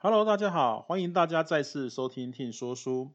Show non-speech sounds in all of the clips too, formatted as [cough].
Hello，大家好，欢迎大家再次收听听说书。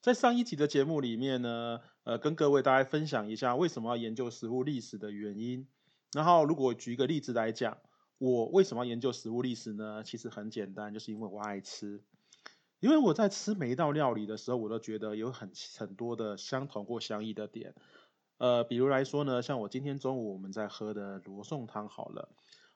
在上一集的节目里面呢，呃，跟各位大家分享一下为什么要研究食物历史的原因。然后，如果举一个例子来讲，我为什么要研究食物历史呢？其实很简单，就是因为我爱吃。因为我在吃每一道料理的时候，我都觉得有很很多的相同或相异的点。呃，比如来说呢，像我今天中午我们在喝的罗宋汤好了。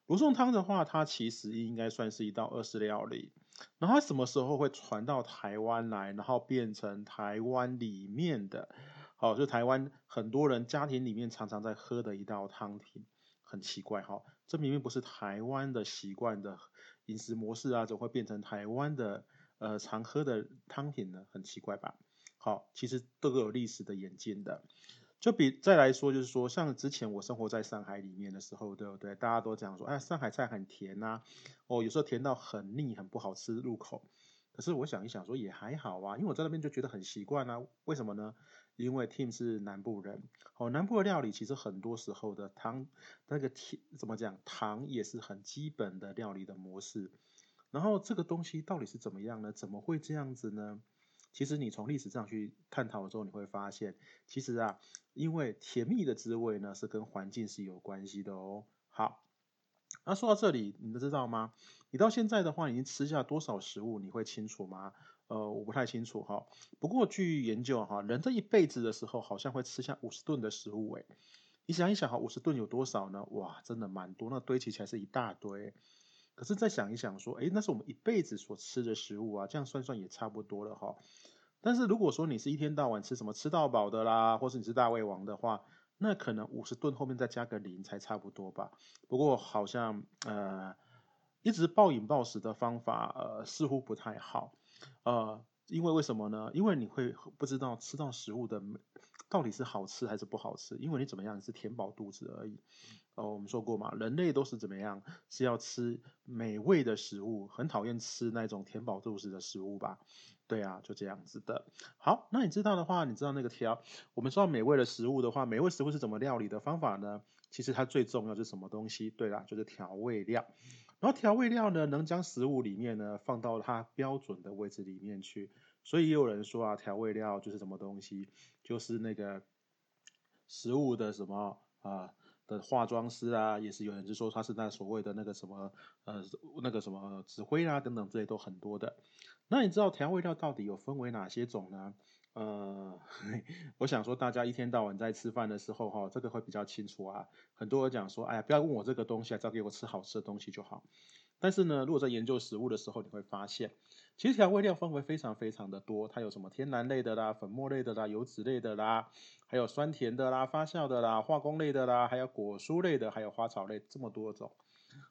罗宋汤的话，它其实应该算是一道二式料理。然后它什么时候会传到台湾来，然后变成台湾里面的，好，就台湾很多人家庭里面常常在喝的一道汤品，很奇怪哈，这明明不是台湾的习惯的饮食模式啊，怎么会变成台湾的呃常喝的汤品呢？很奇怪吧？好，其实都有历史的演进的。就比再来说，就是说，像之前我生活在上海里面的时候，对不对？大家都讲说，哎，上海菜很甜呐，哦，有时候甜到很腻，很不好吃入口。可是我想一想，说也还好啊，因为我在那边就觉得很习惯啊。为什么呢？因为 Tim 是南部人，哦，南部的料理其实很多时候的糖那个甜怎么讲，糖也是很基本的料理的模式。然后这个东西到底是怎么样呢？怎么会这样子呢？其实你从历史上去探讨的时候，你会发现，其实啊，因为甜蜜的滋味呢是跟环境是有关系的哦。好，那说到这里，你们知道吗？你到现在的话，已经吃下多少食物？你会清楚吗？呃，我不太清楚哈。不过据研究哈，人这一辈子的时候，好像会吃下五十顿的食物诶。你想一想哈，五十顿有多少呢？哇，真的蛮多，那堆起起来是一大堆。可是再想一想，说，哎，那是我们一辈子所吃的食物啊，这样算算也差不多了哈。但是如果说你是一天到晚吃什么吃到饱的啦，或是你是大胃王的话，那可能五十顿后面再加个零才差不多吧。不过好像呃，一直暴饮暴食的方法呃似乎不太好，呃，因为为什么呢？因为你会不知道吃到食物的到底是好吃还是不好吃，因为你怎么样你是填饱肚子而已。哦，我们说过嘛，人类都是怎么样？是要吃美味的食物，很讨厌吃那种填饱肚子的食物吧？对啊，就这样子的。好，那你知道的话，你知道那个调，我们说美味的食物的话，美味食物是怎么料理的方法呢？其实它最重要是什么东西？对啦，就是调味料。然后调味料呢，能将食物里面呢放到它标准的位置里面去。所以也有人说啊，调味料就是什么东西？就是那个食物的什么啊？的化妆师啊，也是有人就说他是那所谓的那个什么呃那个什么指挥啊等等这些都很多的。那你知道调味料到底有分为哪些种呢？呃，[laughs] 我想说大家一天到晚在吃饭的时候哈，这个会比较清楚啊。很多人讲说，哎呀，不要问我这个东西，只要给我吃好吃的东西就好。但是呢，如果在研究食物的时候，你会发现，其实调味料分为非常非常的多。它有什么天然类的啦、粉末类的啦、油脂类的啦，还有酸甜的啦、发酵的啦、化工类的啦，还有果蔬类的，还有花草类，这么多种。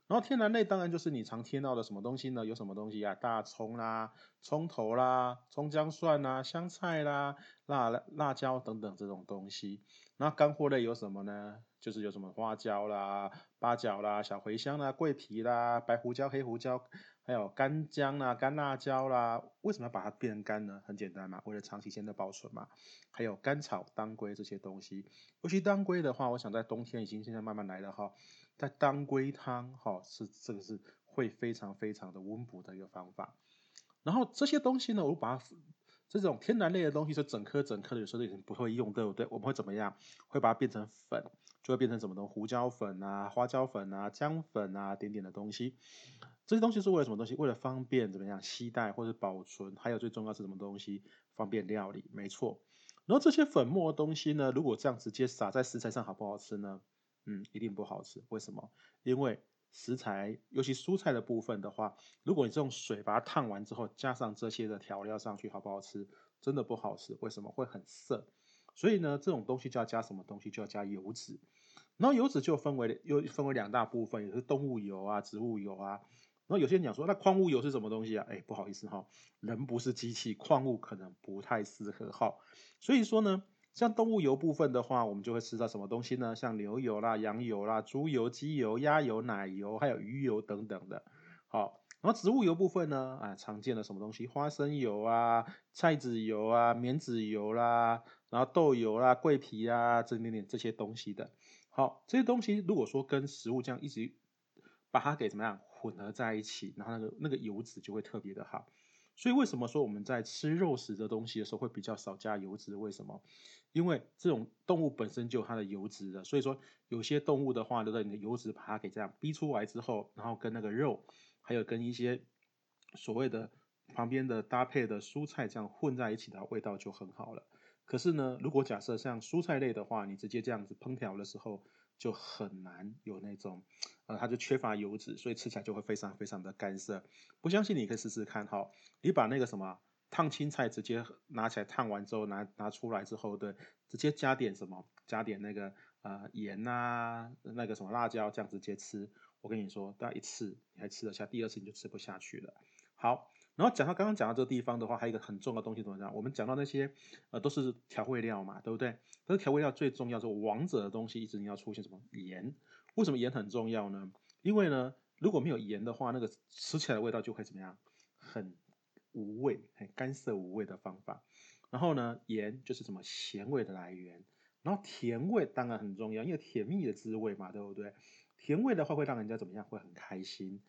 然后天然类当然就是你常听到的什么东西呢？有什么东西啊？大葱啦、葱头啦、葱姜蒜啦、香菜啦、辣辣椒等等这种东西。那干货类有什么呢？就是有什么花椒啦、八角啦、小茴香啦、桂皮啦、白胡椒、黑胡椒，还有干姜啦、干辣椒啦。为什么要把它变成干呢？很简单嘛，为了长期间的保存嘛。还有甘草、当归这些东西。尤其当归的话，我想在冬天已经现在慢慢来了哈。在当归汤哈是这个是会非常非常的温补的一个方法。然后这些东西呢，我把它。这种天然类的东西是整颗整颗的，有时候已经不会用，对不对？我们会怎么样？会把它变成粉，就会变成什么东西？胡椒粉啊、花椒粉啊、姜粉啊，点点的东西。这些东西是为了什么东西？为了方便怎么样携带或者保存？还有最重要是什么东西？方便料理，没错。然后这些粉末东西呢，如果这样直接撒在食材上，好不好吃呢？嗯，一定不好吃。为什么？因为食材，尤其蔬菜的部分的话，如果你用水把它烫完之后，加上这些的调料上去，好不好吃？真的不好吃。为什么会很涩？所以呢，这种东西就要加什么东西？就要加油脂。然后油脂就分为又分为两大部分，也是动物油啊、植物油啊。然后有些人讲说，那矿物油是什么东西啊？哎，不好意思哈，人不是机器，矿物可能不太适合哈。所以说呢。像动物油部分的话，我们就会吃到什么东西呢？像牛油啦、羊油啦、猪油、鸡油、鸭油、奶油，还有鱼油等等的。好，然后植物油部分呢，啊，常见的什么东西？花生油啊、菜籽油啊、棉籽油啦，然后豆油啦、桂皮啊，这点点这些东西的。好，这些东西如果说跟食物这样一直把它给怎么样混合在一起，然后那个那个油脂就会特别的好。所以为什么说我们在吃肉食的东西的时候会比较少加油脂？为什么？因为这种动物本身就有它的油脂的，所以说有些动物的话，留在？你的油脂把它给这样逼出来之后，然后跟那个肉，还有跟一些所谓的旁边的搭配的蔬菜这样混在一起的味道就很好了。可是呢，如果假设像蔬菜类的话，你直接这样子烹调的时候，就很难有那种，呃，它就缺乏油脂，所以吃起来就会非常非常的干涩。不相信你可以试试看哈，你把那个什么。烫青菜直接拿起来烫完之后拿拿出来之后，对，直接加点什么，加点那个呃盐呐，那个什么辣椒，这样直接吃。我跟你说，大概一次你还吃得下，第二次你就吃不下去了。好，然后讲到刚刚讲到这个地方的话，还有一个很重要的东西怎么讲？我们讲到那些呃都是调味料嘛，对不对？但是调味料最重要是王者的东西，一直你要出现什么盐？为什么盐很重要呢？因为呢，如果没有盐的话，那个吃起来的味道就会怎么样？很。无味，很干涩无味的方法。然后呢，盐就是什么咸味的来源。然后甜味当然很重要，因为甜蜜的滋味嘛，对不对？甜味的话会让人家怎么样？会很开心。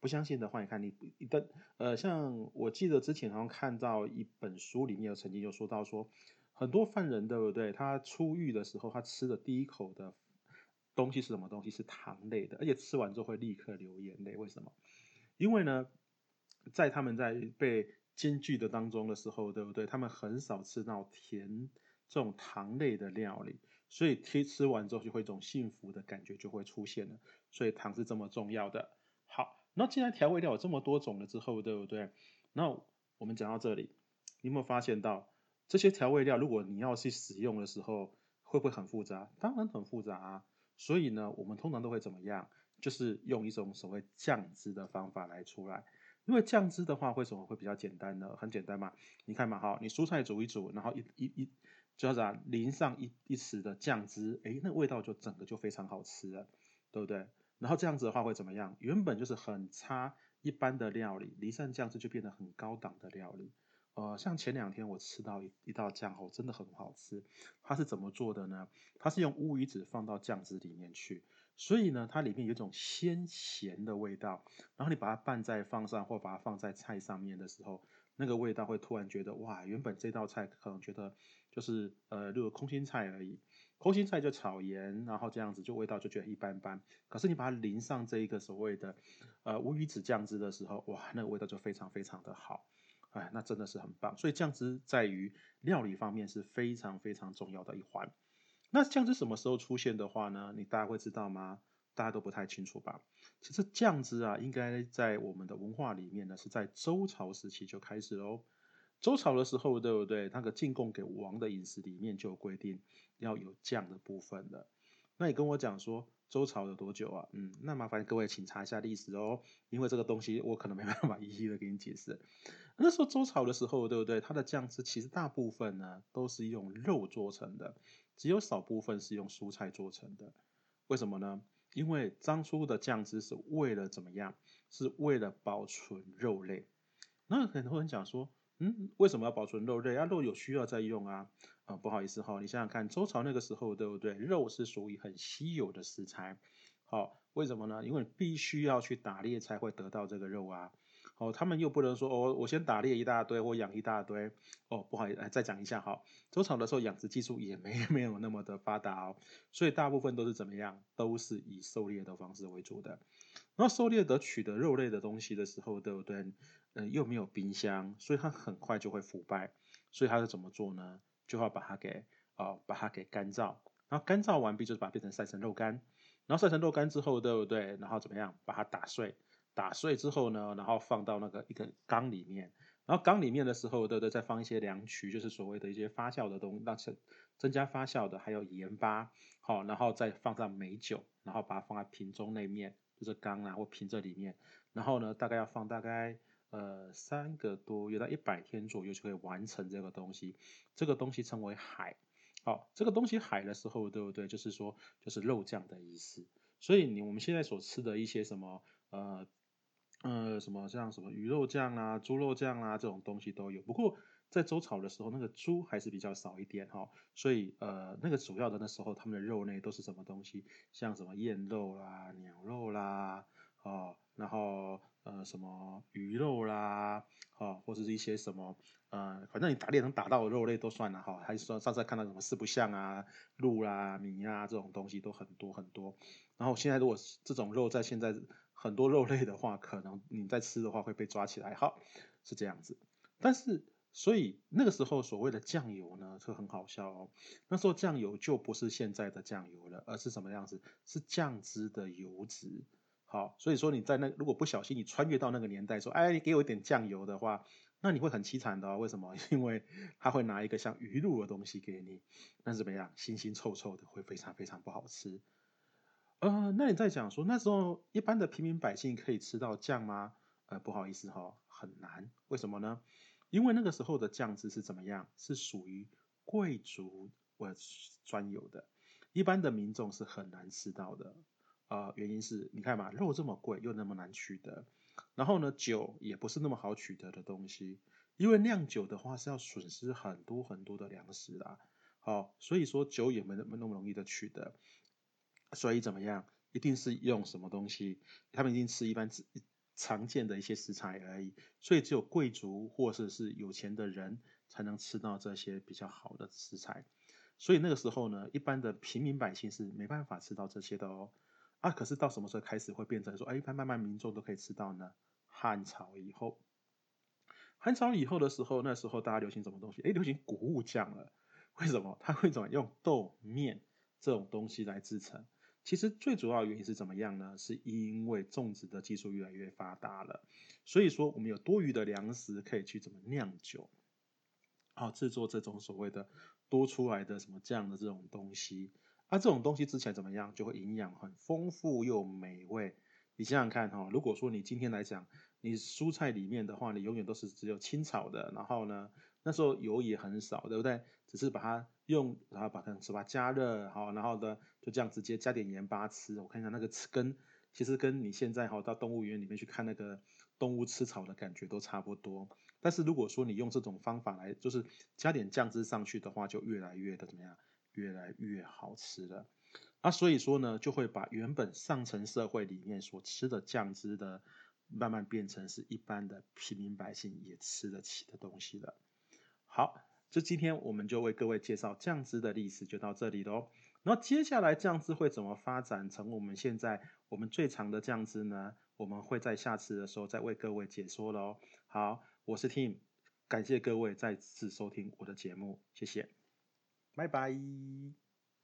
不相信的话，你看你一旦呃，像我记得之前好像看到一本书里面有曾经有说到说，很多犯人对不对？他出狱的时候，他吃的第一口的东西是什么东西？是糖类的，而且吃完之后会立刻流眼泪。为什么？因为呢？在他们在被监拒的当中的时候，对不对？他们很少吃到甜这种糖类的料理，所以吃吃完之后就会一种幸福的感觉就会出现了。所以糖是这么重要的。那既然调味料有这么多种了之后，对不对？那我们讲到这里，你有没有发现到这些调味料，如果你要去使用的时候，会不会很复杂？当然很复杂啊。所以呢，我们通常都会怎么样？就是用一种所谓酱汁的方法来出来。因为酱汁的话，为什么会比较简单呢？很简单嘛，你看嘛，哈，你蔬菜煮一煮，然后一一一，就是啊，淋上一一匙的酱汁，哎，那味道就整个就非常好吃了，对不对？然后这样子的话会怎么样？原本就是很差一般的料理，离散酱汁就变得很高档的料理。呃，像前两天我吃到一一道酱后，真的很好吃。它是怎么做的呢？它是用乌鱼子放到酱汁里面去。所以呢，它里面有一种鲜咸的味道，然后你把它拌在放上，或把它放在菜上面的时候，那个味道会突然觉得，哇，原本这道菜可能觉得就是呃，就是空心菜而已，空心菜就炒盐，然后这样子就味道就觉得一般般。可是你把它淋上这一个所谓的呃乌鱼子酱汁的时候，哇，那个味道就非常非常的好，哎，那真的是很棒。所以酱汁在于料理方面是非常非常重要的一环。那酱汁什么时候出现的话呢？你大家会知道吗？大家都不太清楚吧？其实酱汁啊，应该在我们的文化里面呢，是在周朝时期就开始喽。周朝的时候，对不对？那个进贡给王的饮食里面就有规定要有酱的部分的。那你跟我讲说周朝有多久啊？嗯，那麻烦各位请查一下历史哦，因为这个东西我可能没办法 [laughs] 一一的给你解释。那时候周朝的时候，对不对？它的酱汁其实大部分呢都是用肉做成的。只有少部分是用蔬菜做成的，为什么呢？因为当初的酱汁是为了怎么样？是为了保存肉类。那很多人讲说，嗯，为什么要保存肉类？啊，肉有需要再用啊。啊，不好意思哈，你想想看，周朝那个时候，对不对？肉是属于很稀有的食材。好，为什么呢？因为必须要去打猎才会得到这个肉啊。哦，他们又不能说哦，我先打猎一大堆，或养一大堆。哦，不好意思，再讲一下哈。周朝的时候养殖技术也没 [laughs] 没有那么的发达哦，所以大部分都是怎么样，都是以狩猎的方式为主的。然后狩猎得取得肉类的东西的时候，对不对？嗯，又没有冰箱，所以它很快就会腐败。所以它是怎么做呢？就要把它给哦，把它给干燥。然后干燥完毕，就是把它变成晒成肉干。然后晒成肉干之后，对不对？然后怎么样？把它打碎。打碎之后呢，然后放到那个一个缸里面，然后缸里面的时候，对不对？再放一些凉曲，就是所谓的一些发酵的东西，让增增加发酵的，还有盐巴，好，然后再放上美酒，然后把它放在瓶中那面，就是缸啊或瓶这里面，然后呢，大概要放大概呃三个多月到一百天左右就可以完成这个东西，这个东西称为海，好，这个东西海的时候，对不对？就是说就是肉酱的意思，所以你我们现在所吃的一些什么呃。呃，什么像什么鱼肉酱啊、猪肉酱啊这种东西都有。不过在周朝的时候，那个猪还是比较少一点哈，所以呃，那个主要的那时候他们的肉类都是什么东西？像什么燕肉啦、牛肉啦、哦然后呃什么鱼肉啦，哦或者是一些什么呃反正你打猎能打到的肉类都算了哈，还是说上次看到什么四不像啊、鹿啦、米啊这种东西都很多很多。然后现在如果这种肉在现在很多肉类的话，可能你在吃的话会被抓起来，好是这样子。但是所以那个时候所谓的酱油呢，就很好笑哦。那时候酱油就不是现在的酱油了，而是什么样子？是酱汁的油脂。好，所以说你在那如果不小心你穿越到那个年代，说哎你给我一点酱油的话，那你会很凄惨的。为什么？[laughs] 因为他会拿一个像鱼露的东西给你，那怎么样？腥腥臭臭的，会非常非常不好吃。呃，那你在讲说那时候一般的平民百姓可以吃到酱吗？呃，不好意思哈，很难。为什么呢？因为那个时候的酱汁是怎么样？是属于贵族为专有的，一般的民众是很难吃到的。呃，原因是你看嘛，肉这么贵又那么难取得，然后呢，酒也不是那么好取得的东西，因为酿酒的话是要损失很多很多的粮食啦。好，所以说酒也没那么那么容易的取得。所以怎么样？一定是用什么东西？他们一定吃一般吃常见的一些食材而已。所以只有贵族或者是有钱的人才能吃到这些比较好的食材。所以那个时候呢，一般的平民百姓是没办法吃到这些的哦。啊，可是到什么时候开始会变成说，哎，一般慢慢民众都可以吃到呢？汉朝以后，汉朝以后的时候，那时候大家流行什么东西？哎，流行谷物酱了。为什么？它会怎么用豆面这种东西来制成？其实最主要原因是怎么样呢？是因为种植的技术越来越发达了，所以说我们有多余的粮食可以去怎么酿酒，好制作这种所谓的多出来的什么酱的这种东西。啊，这种东西吃起来怎么样？就会营养很丰富又美味。你想想看哈，如果说你今天来讲，你蔬菜里面的话，你永远都是只有清炒的，然后呢，那时候油也很少，对不对？只是把它用，然后把它是吧加热，好，然后呢就这样直接加点盐巴吃。我看一下那个吃跟其实跟你现在哈到动物园里面去看那个动物吃草的感觉都差不多。但是如果说你用这种方法来，就是加点酱汁上去的话，就越来越的怎么样？越来越好吃了。啊，所以说呢，就会把原本上层社会里面所吃的酱汁的，慢慢变成是一般的平民百姓也吃得起的东西了。好。这今天我们就为各位介绍酱汁的历史，就到这里喽。然后接下来酱汁会怎么发展成我们现在我们最长的酱汁呢？我们会在下次的时候再为各位解说喽。好，我是 Tim，感谢各位再次收听我的节目，谢谢，拜拜。